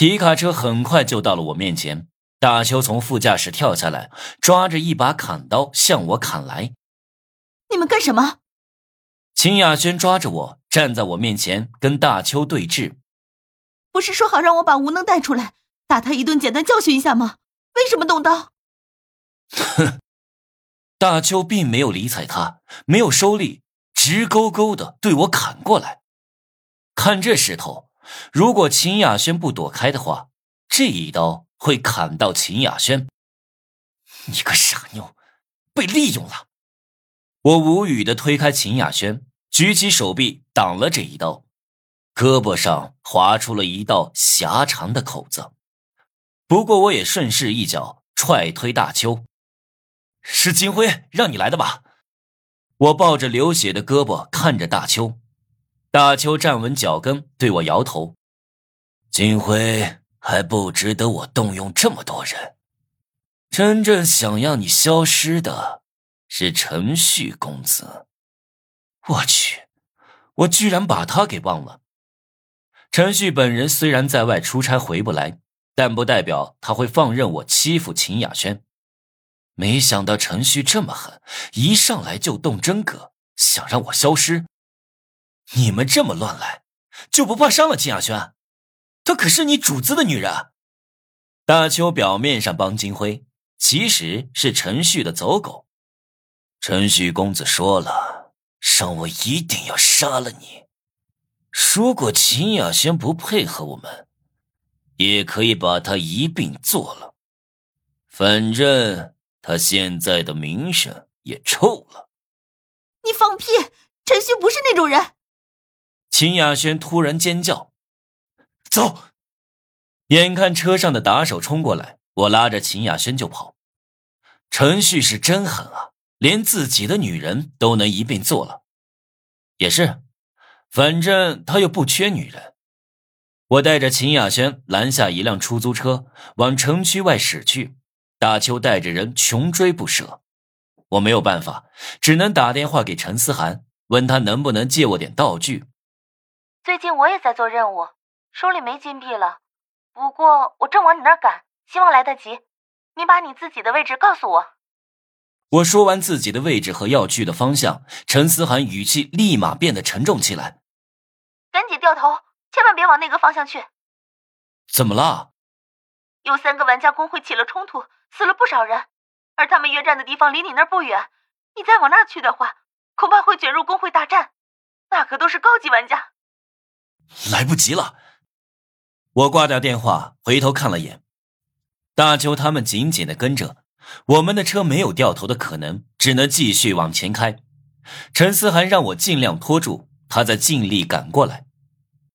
皮卡车很快就到了我面前，大邱从副驾驶跳下来，抓着一把砍刀向我砍来。你们干什么？秦雅轩抓着我站在我面前，跟大邱对峙。不是说好让我把吴能带出来，打他一顿，简单教训一下吗？为什么动刀？哼！大邱并没有理睬他，没有收力，直勾勾的对我砍过来。看这势头，如果秦雅轩不躲开的话，这一刀会砍到秦雅轩。你个傻妞，被利用了！我无语的推开秦雅轩，举起手臂挡了这一刀，胳膊上划出了一道狭长的口子。不过我也顺势一脚踹推大邱。是金辉让你来的吧？我抱着流血的胳膊看着大邱，大邱站稳脚跟，对我摇头。金辉还不值得我动用这么多人，真正想要你消失的是陈旭公子。我去，我居然把他给忘了。陈旭本人虽然在外出差回不来，但不代表他会放任我欺负秦雅轩。没想到陈旭这么狠，一上来就动真格，想让我消失。你们这么乱来，就不怕伤了秦雅轩？她可是你主子的女人。大邱表面上帮金辉，其实是陈旭的走狗。陈旭公子说了，让我一定要杀了你。如果秦雅轩不配合我们，也可以把他一并做了。反正。他现在的名声也臭了。你放屁！陈旭不是那种人。秦雅轩突然尖叫：“走！”眼看车上的打手冲过来，我拉着秦雅轩就跑。陈旭是真狠啊，连自己的女人都能一并做了。也是，反正他又不缺女人。我带着秦雅轩拦下一辆出租车，往城区外驶去。大邱带着人穷追不舍，我没有办法，只能打电话给陈思涵，问他能不能借我点道具。最近我也在做任务，手里没金币了，不过我正往你那儿赶，希望来得及。你把你自己的位置告诉我。我说完自己的位置和要去的方向，陈思涵语气立马变得沉重起来：“赶紧掉头，千万别往那个方向去。”怎么了？有三个玩家工会起了冲突。死了不少人，而他们约战的地方离你那儿不远。你再往那儿去的话，恐怕会卷入工会大战，那可都是高级玩家。来不及了，我挂掉电话，回头看了眼，大邱他们紧紧的跟着，我们的车没有掉头的可能，只能继续往前开。陈思涵让我尽量拖住，他在尽力赶过来。